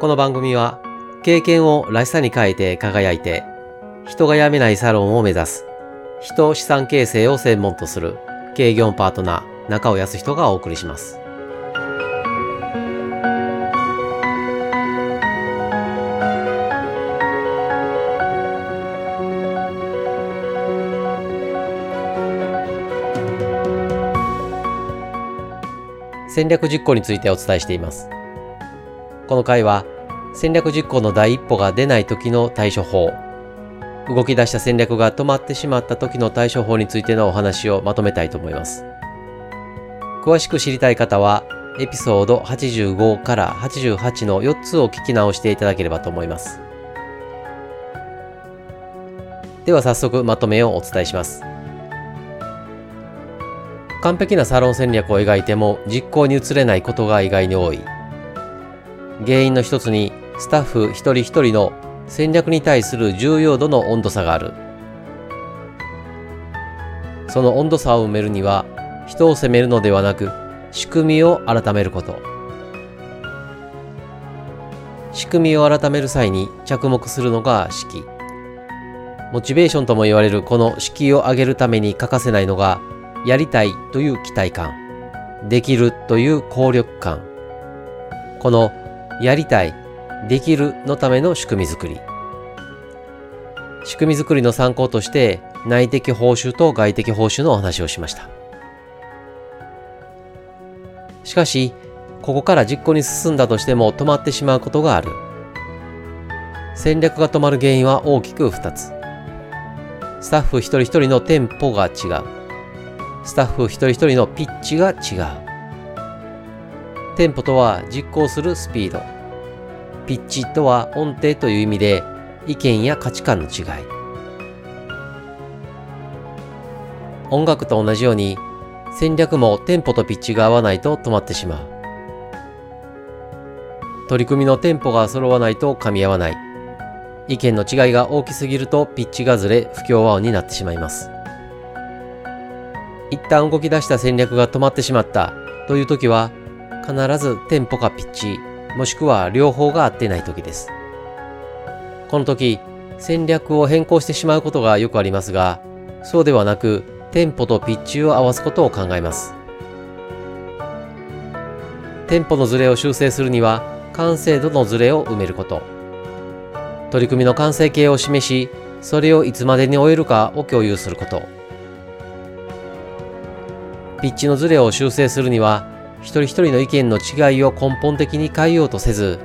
この番組は経験をらしさに変えて輝いて人が辞めないサロンを目指す人資産形成を専門とする経業パートナー中尾康人がお送りします。戦略実行についてお伝えしています。この回は戦略実行の第一歩が出ない時の対処法。動き出した戦略が止まってしまった時の対処法についてのお話をまとめたいと思います。詳しく知りたい方はエピソード85から88の4つを聞き直していただければと思います。では早速まとめをお伝えします。完璧なサロン戦略を描いても実行に移れないことが意外に多い。原因の一つにスタッフ一人一人の戦略に対する重要度の温度差がある。その温度差を埋めるには人を責めるのではなく仕組みを改めること。仕組みを改める際に着目するのが式。モチベーションとも言われるこの式を上げるために欠かせないのがやりたいという期待感。できるという効力感。このやりたい、できるのための仕組みづくり。仕組みづくりの参考として内的報酬と外的報酬のお話をしました。しかし、ここから実行に進んだとしても止まってしまうことがある。戦略が止まる原因は大きく2つ。スタッフ一人一人のテンポが違う。スタッフ一人一人のピッチが違う。テンポとは実行するスピード。ピッチとは音程という意味で意見や価値観の違い。音楽と同じように戦略もテンポとピッチが合わないと止まってしまう。取り組みのテンポが揃わないと噛み合わない。意見の違いが大きすぎるとピッチがずれ不協和音になってしまいます。一旦動き出した戦略が止まってしまったという時は必ずテンポかピッチ、もしくは両方が合ってない時です。この時、戦略を変更してしまうことがよくありますが、そうではなく、テンポとピッチを合わすことを考えます。テンポのズレを修正するには、完成度のズレを埋めること。取り組みの完成形を示し、それをいつまでに終えるかを共有すること。ピッチのズレを修正するには、一人一人の意見の違いを根本的に変えようとせず、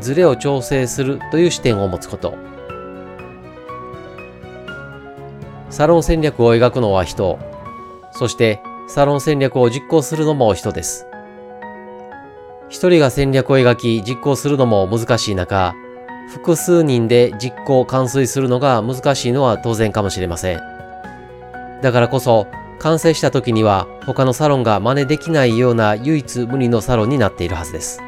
ズレを調整するという視点を持つこと。サロン戦略を描くのは人、そしてサロン戦略を実行するのも人です。一人が戦略を描き実行するのも難しい中、複数人で実行完遂するのが難しいのは当然かもしれません。だからこそ、完成した時には他のサロンが真似できないような唯一無二のサロンになっているはずです。